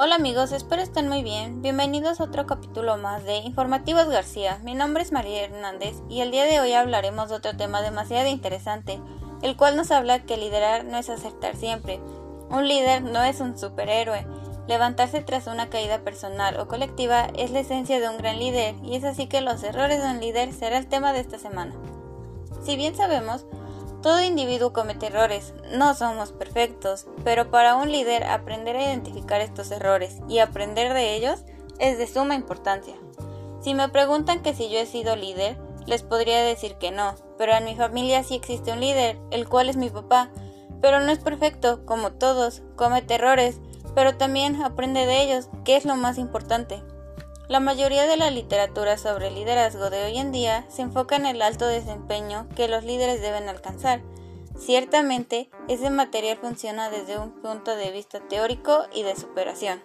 Hola amigos, espero estén muy bien. Bienvenidos a otro capítulo más de Informativos García. Mi nombre es María Hernández y el día de hoy hablaremos de otro tema demasiado interesante, el cual nos habla que liderar no es acertar siempre. Un líder no es un superhéroe. Levantarse tras una caída personal o colectiva es la esencia de un gran líder y es así que los errores de un líder será el tema de esta semana. Si bien sabemos, todo individuo comete errores, no somos perfectos, pero para un líder aprender a identificar estos errores y aprender de ellos es de suma importancia. Si me preguntan que si yo he sido líder, les podría decir que no, pero en mi familia sí existe un líder, el cual es mi papá, pero no es perfecto, como todos, comete errores, pero también aprende de ellos, que es lo más importante. La mayoría de la literatura sobre liderazgo de hoy en día se enfoca en el alto desempeño que los líderes deben alcanzar. Ciertamente, ese material funciona desde un punto de vista teórico y de superación.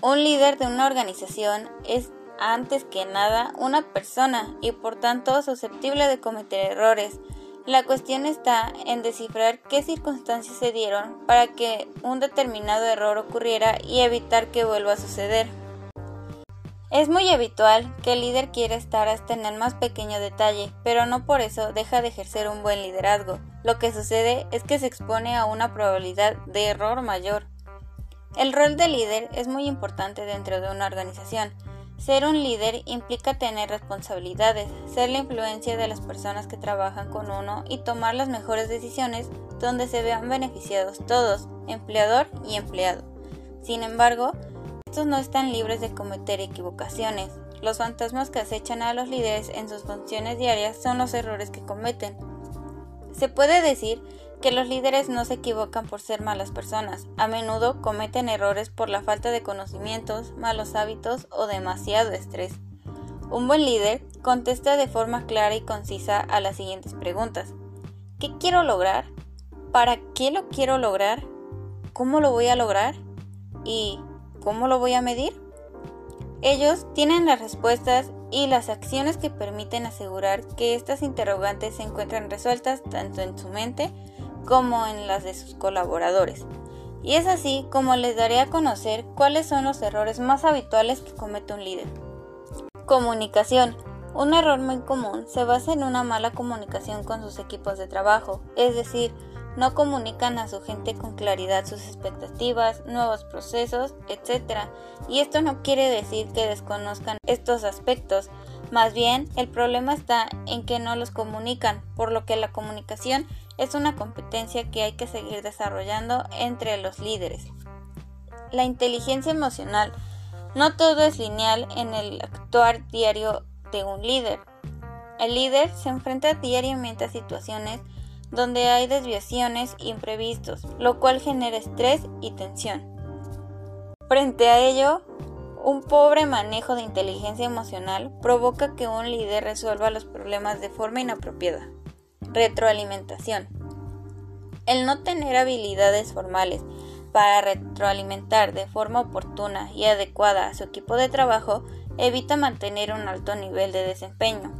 Un líder de una organización es antes que nada una persona y por tanto susceptible de cometer errores. La cuestión está en descifrar qué circunstancias se dieron para que un determinado error ocurriera y evitar que vuelva a suceder. Es muy habitual que el líder quiera estar hasta en el más pequeño detalle, pero no por eso deja de ejercer un buen liderazgo. Lo que sucede es que se expone a una probabilidad de error mayor. El rol de líder es muy importante dentro de una organización. Ser un líder implica tener responsabilidades, ser la influencia de las personas que trabajan con uno y tomar las mejores decisiones donde se vean beneficiados todos, empleador y empleado. Sin embargo, estos no están libres de cometer equivocaciones. Los fantasmas que acechan a los líderes en sus funciones diarias son los errores que cometen. Se puede decir que los líderes no se equivocan por ser malas personas, a menudo cometen errores por la falta de conocimientos, malos hábitos o demasiado estrés. Un buen líder contesta de forma clara y concisa a las siguientes preguntas. ¿Qué quiero lograr? ¿Para qué lo quiero lograr? ¿Cómo lo voy a lograr? ¿Y ¿Cómo lo voy a medir? Ellos tienen las respuestas y las acciones que permiten asegurar que estas interrogantes se encuentran resueltas tanto en su mente como en las de sus colaboradores. Y es así como les daré a conocer cuáles son los errores más habituales que comete un líder. Comunicación. Un error muy común se basa en una mala comunicación con sus equipos de trabajo, es decir, no comunican a su gente con claridad sus expectativas, nuevos procesos, etc. Y esto no quiere decir que desconozcan estos aspectos, más bien el problema está en que no los comunican, por lo que la comunicación es una competencia que hay que seguir desarrollando entre los líderes. La inteligencia emocional. No todo es lineal en el actuar diario de un líder. El líder se enfrenta diariamente a situaciones donde hay desviaciones imprevistos, lo cual genera estrés y tensión. Frente a ello, un pobre manejo de inteligencia emocional provoca que un líder resuelva los problemas de forma inapropiada. Retroalimentación. El no tener habilidades formales para retroalimentar de forma oportuna y adecuada a su equipo de trabajo evita mantener un alto nivel de desempeño.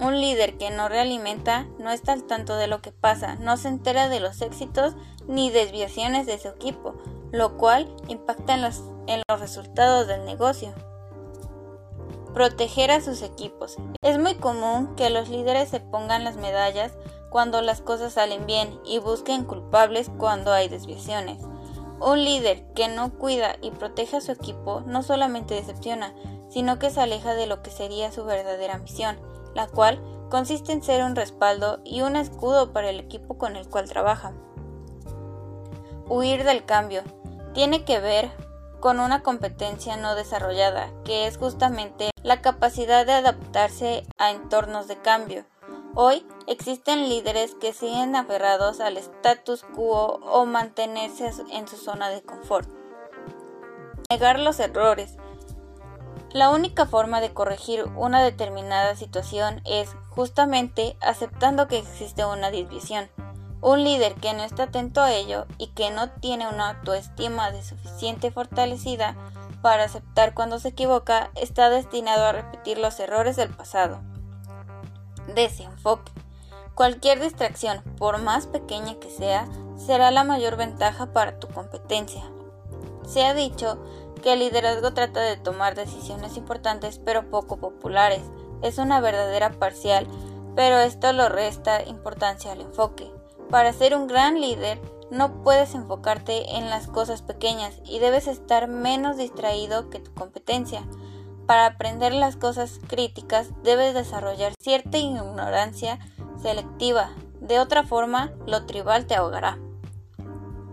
Un líder que no realimenta no está al tanto de lo que pasa, no se entera de los éxitos ni desviaciones de su equipo, lo cual impacta en los, en los resultados del negocio. Proteger a sus equipos. Es muy común que los líderes se pongan las medallas cuando las cosas salen bien y busquen culpables cuando hay desviaciones. Un líder que no cuida y protege a su equipo no solamente decepciona, sino que se aleja de lo que sería su verdadera misión, la cual consiste en ser un respaldo y un escudo para el equipo con el cual trabaja. Huir del cambio tiene que ver con una competencia no desarrollada, que es justamente la capacidad de adaptarse a entornos de cambio. Hoy existen líderes que siguen aferrados al status quo o mantenerse en su zona de confort. Negar los errores la única forma de corregir una determinada situación es justamente aceptando que existe una desviación. Un líder que no está atento a ello y que no tiene una autoestima de suficiente fortalecida para aceptar cuando se equivoca está destinado a repetir los errores del pasado. Desenfoque. Cualquier distracción, por más pequeña que sea, será la mayor ventaja para tu competencia. Se ha dicho que el liderazgo trata de tomar decisiones importantes pero poco populares. Es una verdadera parcial, pero esto lo resta importancia al enfoque. Para ser un gran líder, no puedes enfocarte en las cosas pequeñas y debes estar menos distraído que tu competencia. Para aprender las cosas críticas debes desarrollar cierta ignorancia selectiva. De otra forma, lo tribal te ahogará.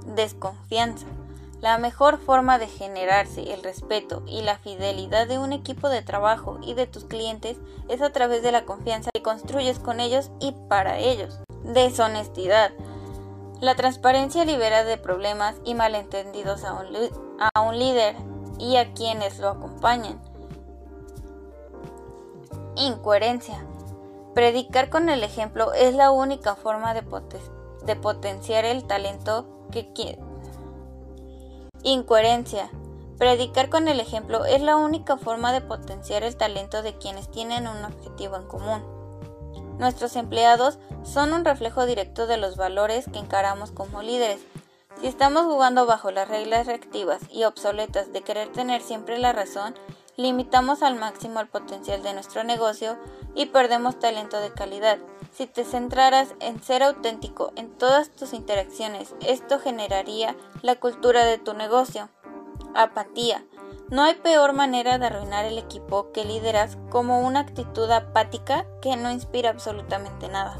Desconfianza. La mejor forma de generarse el respeto y la fidelidad de un equipo de trabajo y de tus clientes es a través de la confianza que construyes con ellos y para ellos. Deshonestidad. La transparencia libera de problemas y malentendidos a un, líder y a quienes lo acompañan. Incoherencia. Predicar con el ejemplo es la única forma de, de potenciar el talento que, Incoherencia. Predicar con el ejemplo es la única forma de potenciar el talento de quienes tienen un objetivo en común. Nuestros empleados son un reflejo directo de los valores que encaramos como líderes. Si estamos jugando bajo las reglas reactivas y obsoletas de querer tener siempre la razón, limitamos al máximo el potencial de nuestro negocio y perdemos talento de calidad. Si te centraras en ser auténtico en todas tus interacciones, esto generaría la cultura de tu negocio. Apatía. No hay peor manera de arruinar el equipo que lideras como una actitud apática que no inspira absolutamente nada.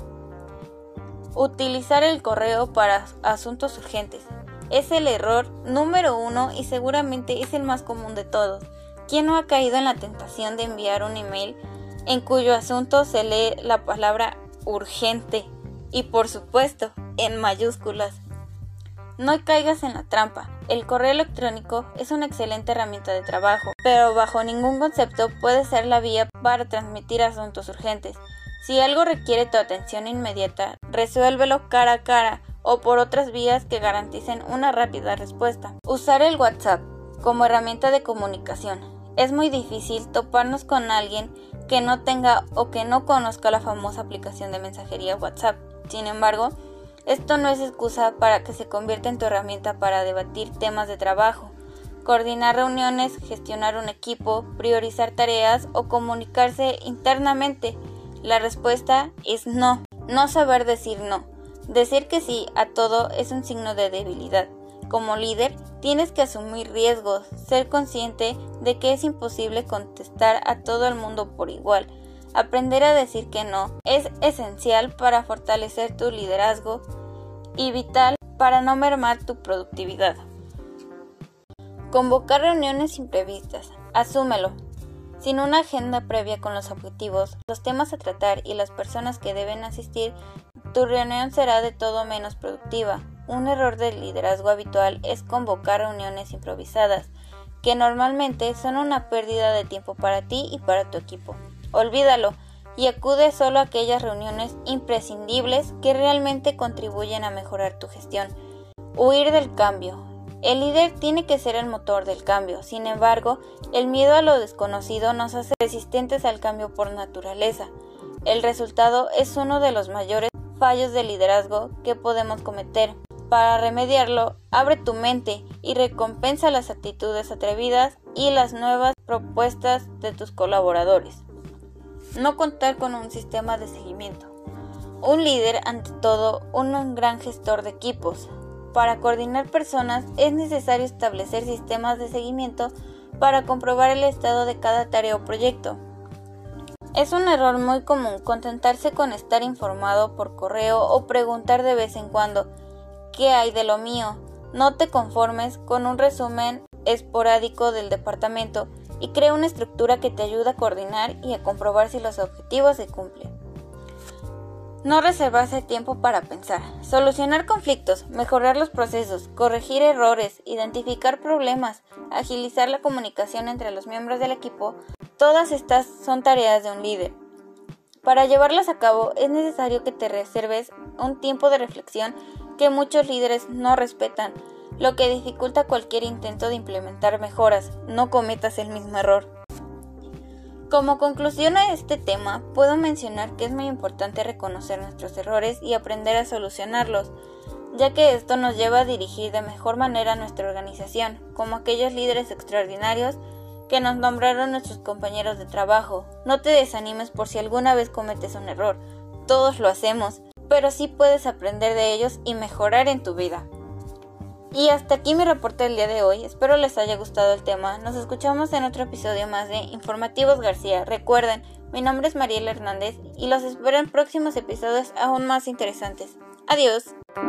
Utilizar el correo para asuntos urgentes. Es el error número uno y seguramente es el más común de todos. ¿Quién no ha caído en la tentación de enviar un email en cuyo asunto se lee la palabra urgente y por supuesto en mayúsculas. No caigas en la trampa. El correo electrónico es una excelente herramienta de trabajo, pero bajo ningún concepto puede ser la vía para transmitir asuntos urgentes. Si algo requiere tu atención inmediata, resuélvelo cara a cara o por otras vías que garanticen una rápida respuesta. Usar el WhatsApp como herramienta de comunicación. Es muy difícil toparnos con alguien que no tenga o que no conozca la famosa aplicación de mensajería WhatsApp. Sin embargo, esto no es excusa para que se convierta en tu herramienta para debatir temas de trabajo, coordinar reuniones, gestionar un equipo, priorizar tareas o comunicarse internamente. La respuesta es no. No saber decir no. Decir que sí a todo es un signo de debilidad. Como líder, tienes que asumir riesgos, ser consciente de que es imposible contestar a todo el mundo por igual. Aprender a decir que no es esencial para fortalecer tu liderazgo y vital para no mermar tu productividad. Convocar reuniones imprevistas. Asúmelo. Sin una agenda previa con los objetivos, los temas a tratar y las personas que deben asistir, tu reunión será de todo menos productiva. Un error de liderazgo habitual es convocar reuniones improvisadas, que normalmente son una pérdida de tiempo para ti y para tu equipo. Olvídalo y acude solo a aquellas reuniones imprescindibles que realmente contribuyen a mejorar tu gestión. Huir del cambio. El líder tiene que ser el motor del cambio, sin embargo, el miedo a lo desconocido nos hace resistentes al cambio por naturaleza. El resultado es uno de los mayores fallos de liderazgo que podemos cometer. Para remediarlo, abre tu mente y recompensa las actitudes atrevidas y las nuevas propuestas de tus colaboradores. No contar con un sistema de seguimiento. Un líder, ante todo, un gran gestor de equipos. Para coordinar personas es necesario establecer sistemas de seguimiento para comprobar el estado de cada tarea o proyecto. Es un error muy común contentarse con estar informado por correo o preguntar de vez en cuando ¿Qué hay de lo mío? No te conformes con un resumen esporádico del departamento y crea una estructura que te ayude a coordinar y a comprobar si los objetivos se cumplen. No reservarse tiempo para pensar, solucionar conflictos, mejorar los procesos, corregir errores, identificar problemas, agilizar la comunicación entre los miembros del equipo, todas estas son tareas de un líder. Para llevarlas a cabo es necesario que te reserves un tiempo de reflexión que muchos líderes no respetan, lo que dificulta cualquier intento de implementar mejoras. No cometas el mismo error. Como conclusión a este tema, puedo mencionar que es muy importante reconocer nuestros errores y aprender a solucionarlos. ya que esto nos lleva a dirigir de mejor manera nuestra organización, como aquellos líderes extraordinarios que nos nombraron nuestros compañeros de trabajo. No te desanimes por si alguna vez cometes un error, todos lo hacemos, pero sí puedes aprender de ellos y mejorar en tu vida. Y hasta aquí mi reporte del día de hoy. Espero les haya gustado el tema. Nos escuchamos en otro episodio más de Informativos García. Recuerden, mi nombre es Mariela Hernández y los espero en próximos episodios aún más interesantes. Adiós.